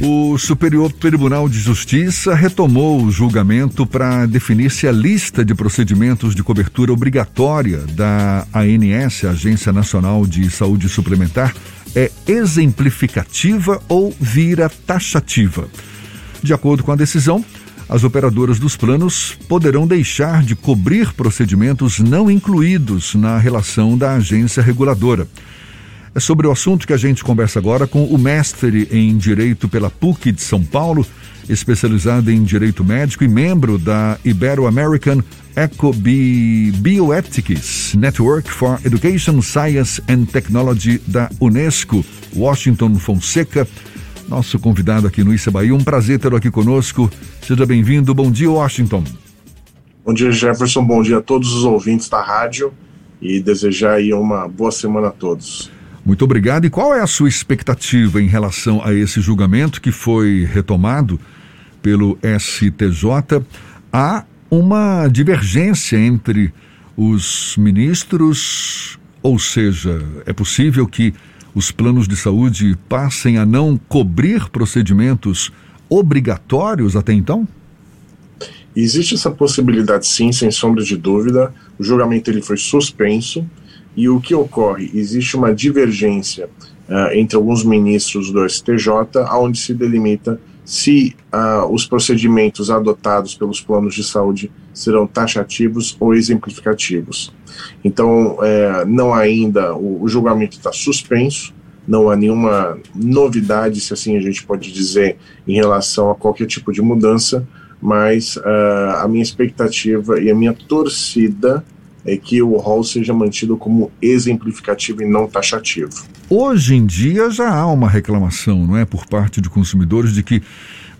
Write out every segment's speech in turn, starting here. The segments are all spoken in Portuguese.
O Superior Tribunal de Justiça retomou o julgamento para definir se a lista de procedimentos de cobertura obrigatória da ANS, Agência Nacional de Saúde Suplementar, é exemplificativa ou vira taxativa. De acordo com a decisão, as operadoras dos planos poderão deixar de cobrir procedimentos não incluídos na relação da agência reguladora. É sobre o assunto que a gente conversa agora com o mestre em Direito pela PUC de São Paulo, especializado em Direito Médico e membro da Ibero-American EcoBioethics Network for Education, Science and Technology da Unesco, Washington Fonseca, nosso convidado aqui no Issa Bahia. Um prazer tê-lo aqui conosco. Seja bem-vindo. Bom dia, Washington. Bom dia, Jefferson. Bom dia a todos os ouvintes da rádio e desejar aí uma boa semana a todos. Muito obrigado. E qual é a sua expectativa em relação a esse julgamento que foi retomado pelo STJ? Há uma divergência entre os ministros, ou seja, é possível que os planos de saúde passem a não cobrir procedimentos obrigatórios até então? Existe essa possibilidade sim, sem sombra de dúvida. O julgamento ele foi suspenso e o que ocorre? Existe uma divergência uh, entre alguns ministros do STJ, onde se delimita se uh, os procedimentos adotados pelos planos de saúde serão taxativos ou exemplificativos. Então, é, não ainda, o, o julgamento está suspenso, não há nenhuma novidade, se assim a gente pode dizer, em relação a qualquer tipo de mudança, mas uh, a minha expectativa e a minha torcida é que o rol seja mantido como exemplificativo e não taxativo. Hoje em dia já há uma reclamação, não é, por parte de consumidores de que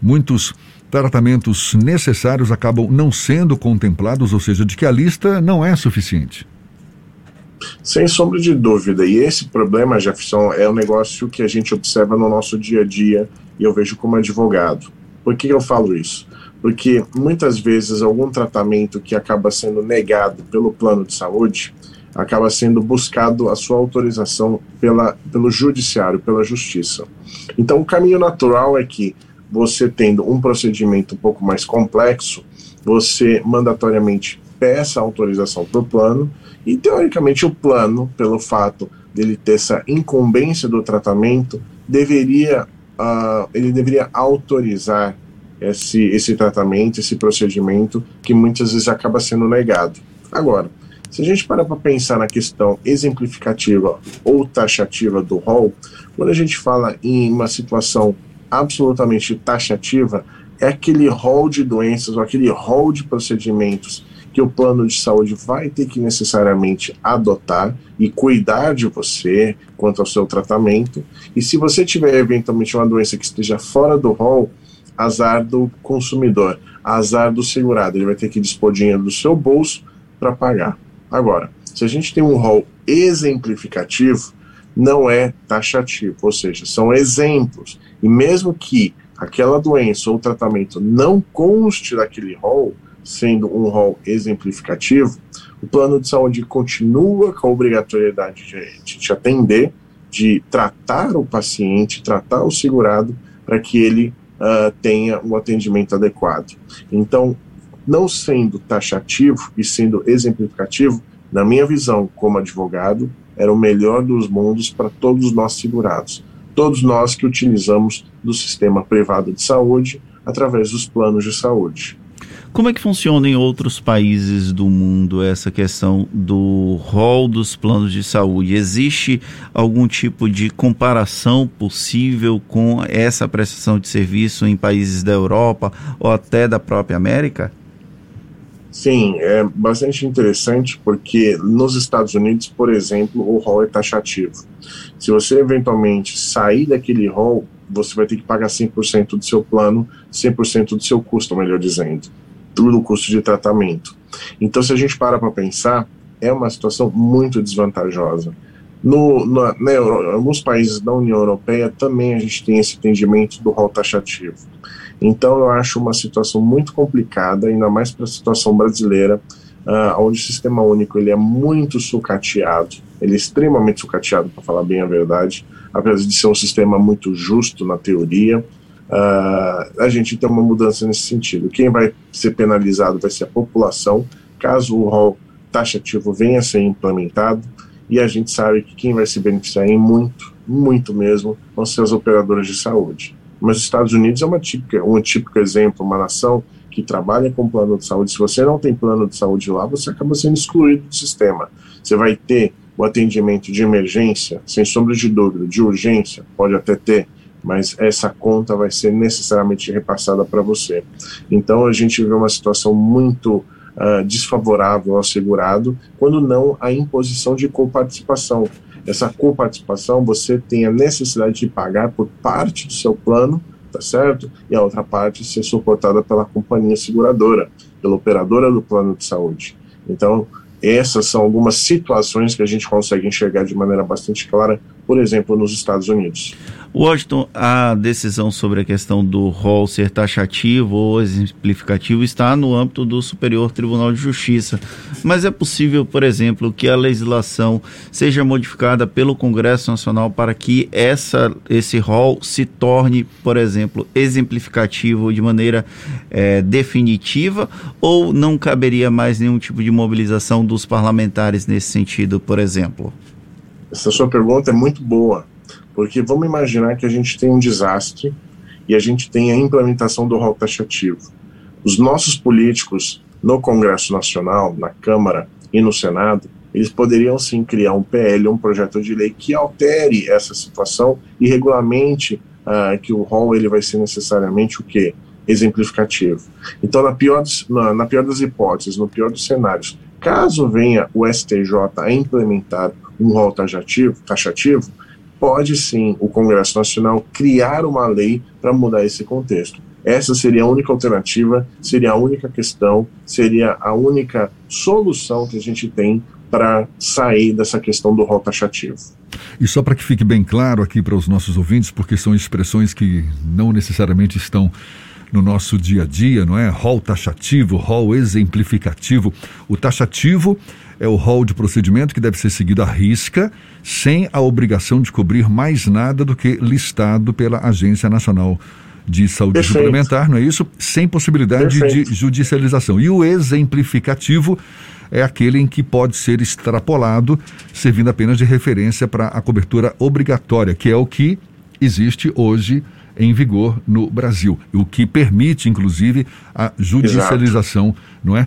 muitos tratamentos necessários acabam não sendo contemplados, ou seja, de que a lista não é suficiente. Sem sombra de dúvida. E esse problema, Jefferson, é um negócio que a gente observa no nosso dia a dia e eu vejo como advogado. Por que eu falo isso? Porque muitas vezes algum tratamento que acaba sendo negado pelo plano de saúde acaba sendo buscado a sua autorização pela, pelo judiciário, pela justiça. Então, o caminho natural é que você tendo um procedimento um pouco mais complexo, você mandatoriamente peça autorização para o plano e, teoricamente, o plano, pelo fato dele ter essa incumbência do tratamento, deveria, uh, ele deveria autorizar esse, esse tratamento, esse procedimento que muitas vezes acaba sendo negado. Agora, se a gente parar para pensar na questão exemplificativa ou taxativa do rol, quando a gente fala em uma situação absolutamente taxativa, é aquele rol de doenças ou aquele rol de procedimentos que o plano de saúde vai ter que necessariamente adotar e cuidar de você quanto ao seu tratamento. E se você tiver eventualmente uma doença que esteja fora do rol, azar do consumidor, azar do segurado. Ele vai ter que dispor dinheiro do seu bolso para pagar. Agora, se a gente tem um rol exemplificativo, não é taxativo, ou seja, são exemplos. E mesmo que aquela doença ou tratamento não conste daquele rol, sendo um rol exemplificativo, o plano de saúde continua com a obrigatoriedade de, te atender, de tratar o paciente, tratar o segurado, para que ele uh, tenha um atendimento adequado. Então, não sendo taxativo e sendo exemplificativo, na minha visão como advogado, era o melhor dos mundos para todos nós segurados, todos nós que utilizamos do sistema privado de saúde através dos planos de saúde. Como é que funciona em outros países do mundo essa questão do rol dos planos de saúde? Existe algum tipo de comparação possível com essa prestação de serviço em países da Europa ou até da própria América? Sim, é bastante interessante porque nos Estados Unidos, por exemplo, o rol é taxativo. Se você eventualmente sair daquele rol, você vai ter que pagar 100% do seu plano, 100% do seu custo, melhor dizendo no custo de tratamento. Então, se a gente para para pensar, é uma situação muito desvantajosa. No, na, na Euro, alguns países da União Europeia também a gente tem esse entendimento do rol taxativo. Então, eu acho uma situação muito complicada, ainda mais para a situação brasileira, uh, onde o sistema único ele é muito sucateado, ele é extremamente sucateado, para falar bem a verdade, apesar de ser um sistema muito justo na teoria, uh, a gente tem uma mudança nesse sentido. Quem vai ser penalizado vai ser a população, caso o rol taxativo venha a ser implementado, e a gente sabe que quem vai se beneficiar em muito, muito mesmo, vão ser as operadoras de saúde. Mas os Estados Unidos é uma típica, um típico exemplo, uma nação que trabalha com plano de saúde. Se você não tem plano de saúde lá, você acaba sendo excluído do sistema. Você vai ter o atendimento de emergência, sem sombra de dúvida, de urgência, pode até ter, mas essa conta vai ser necessariamente repassada para você. Então a gente vê uma situação muito uh, desfavorável ao segurado, quando não a imposição de coparticipação. Essa coparticipação você tem a necessidade de pagar por parte do seu plano, tá certo? E a outra parte ser suportada pela companhia seguradora, pela operadora do plano de saúde. Então, essas são algumas situações que a gente consegue enxergar de maneira bastante clara, por exemplo, nos Estados Unidos. Washington, a decisão sobre a questão do rol ser taxativo ou exemplificativo está no âmbito do Superior Tribunal de Justiça. Mas é possível, por exemplo, que a legislação seja modificada pelo Congresso Nacional para que essa, esse rol se torne, por exemplo, exemplificativo de maneira é, definitiva ou não caberia mais nenhum tipo de mobilização dos parlamentares nesse sentido, por exemplo? Essa sua pergunta é muito boa porque vamos imaginar que a gente tem um desastre e a gente tem a implementação do rol taxativo. Os nossos políticos no Congresso Nacional, na Câmara e no Senado, eles poderiam sim criar um PL, um projeto de lei que altere essa situação e regulamente uh, que o rol ele vai ser necessariamente o quê? Exemplificativo. Então, na pior, na, na pior das hipóteses, no pior dos cenários, caso venha o STJ a implementar um rol taxativo, taxativo pode sim o Congresso Nacional criar uma lei para mudar esse contexto. Essa seria a única alternativa, seria a única questão, seria a única solução que a gente tem para sair dessa questão do rol taxativo. E só para que fique bem claro aqui para os nossos ouvintes, porque são expressões que não necessariamente estão no nosso dia a dia, não é? Rol taxativo, rol exemplificativo. O taxativo é o rol de procedimento que deve ser seguido à risca, sem a obrigação de cobrir mais nada do que listado pela Agência Nacional de Saúde Perfeito. Suplementar, não é isso? Sem possibilidade Perfeito. de judicialização. E o exemplificativo é aquele em que pode ser extrapolado, servindo apenas de referência para a cobertura obrigatória, que é o que existe hoje em vigor no Brasil, o que permite, inclusive, a judicialização, Exato. não é?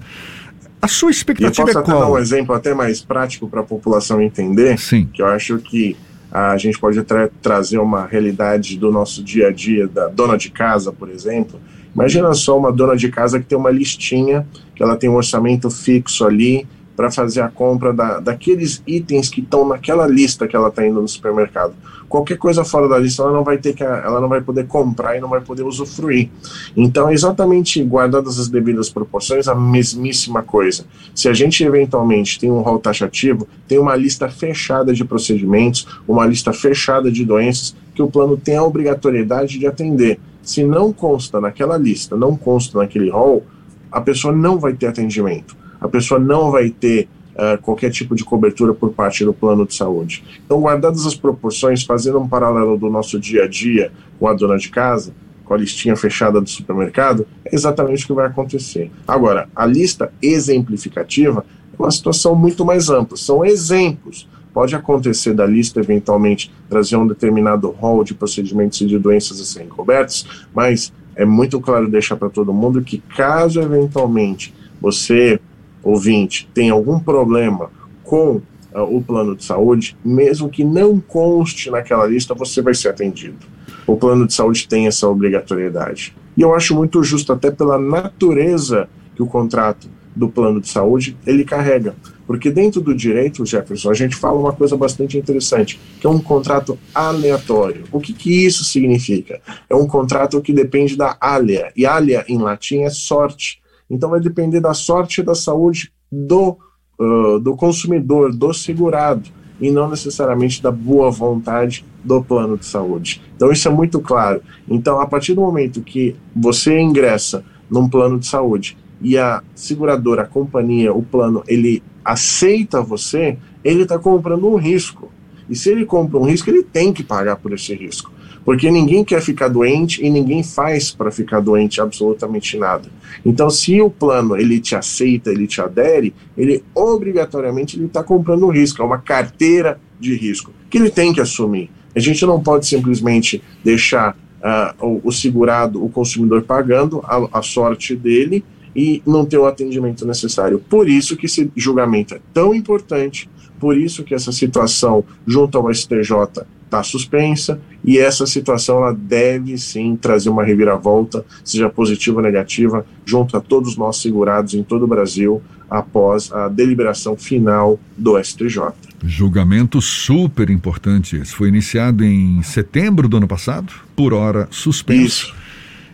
A sua expectativa e eu posso é qual? dar um exemplo até mais prático para a população entender, Sim. que eu acho que a gente pode tra trazer uma realidade do nosso dia a dia, da dona de casa, por exemplo. Imagina só uma dona de casa que tem uma listinha, que ela tem um orçamento fixo ali, para fazer a compra da, daqueles itens que estão naquela lista que ela está indo no supermercado. Qualquer coisa fora da lista ela não vai ter que ela não vai poder comprar e não vai poder usufruir. Então, exatamente guardadas as devidas proporções, a mesmíssima coisa. Se a gente eventualmente tem um rol taxativo, tem uma lista fechada de procedimentos, uma lista fechada de doenças que o plano tem a obrigatoriedade de atender. Se não consta naquela lista, não consta naquele rol, a pessoa não vai ter atendimento a pessoa não vai ter uh, qualquer tipo de cobertura por parte do plano de saúde. Então, guardadas as proporções, fazendo um paralelo do nosso dia a dia com a dona de casa, com a listinha fechada do supermercado, é exatamente o que vai acontecer. Agora, a lista exemplificativa é uma situação muito mais ampla, são exemplos. Pode acontecer da lista, eventualmente, trazer um determinado rol de procedimentos e de doenças a serem cobertos, mas é muito claro deixar para todo mundo que, caso eventualmente você ouvinte tem algum problema com uh, o plano de saúde, mesmo que não conste naquela lista, você vai ser atendido. O plano de saúde tem essa obrigatoriedade. E eu acho muito justo, até pela natureza que o contrato do plano de saúde ele carrega. Porque dentro do direito, Jefferson, a gente fala uma coisa bastante interessante, que é um contrato aleatório. O que, que isso significa? É um contrato que depende da alea, e alea em latim é sorte. Então vai depender da sorte e da saúde do, uh, do consumidor, do segurado, e não necessariamente da boa vontade do plano de saúde. Então isso é muito claro. Então, a partir do momento que você ingressa num plano de saúde e a seguradora, a companhia, o plano, ele aceita você, ele está comprando um risco. E se ele compra um risco, ele tem que pagar por esse risco. Porque ninguém quer ficar doente e ninguém faz para ficar doente absolutamente nada. Então, se o plano ele te aceita, ele te adere, ele obrigatoriamente ele está comprando um risco, é uma carteira de risco que ele tem que assumir. A gente não pode simplesmente deixar uh, o, o, segurado, o consumidor pagando a, a sorte dele e não ter o atendimento necessário. Por isso que esse julgamento é tão importante, por isso que essa situação junto ao STJ está suspensa e essa situação ela deve sim trazer uma reviravolta, seja positiva ou negativa, junto a todos os nossos segurados em todo o Brasil após a deliberação final do STJ. Julgamento super importante. Esse foi iniciado em setembro do ano passado, por hora suspenso. Isso.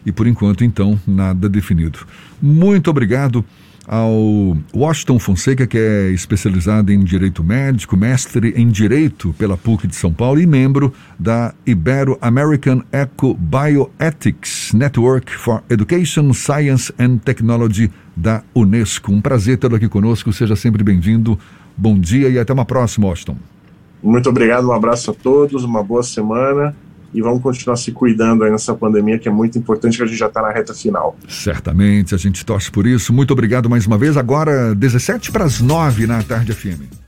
E por enquanto, então, nada definido. Muito obrigado ao Washington Fonseca, que é especializado em direito médico, mestre em direito pela PUC de São Paulo e membro da Ibero American Eco Bioethics Network for Education, Science and Technology da Unesco. Um prazer tê-lo aqui conosco, seja sempre bem-vindo. Bom dia e até uma próxima, Washington. Muito obrigado, um abraço a todos, uma boa semana e vamos continuar se cuidando aí nessa pandemia, que é muito importante, que a gente já está na reta final. Certamente, a gente torce por isso. Muito obrigado mais uma vez. Agora, 17 para as 9 na tarde FM.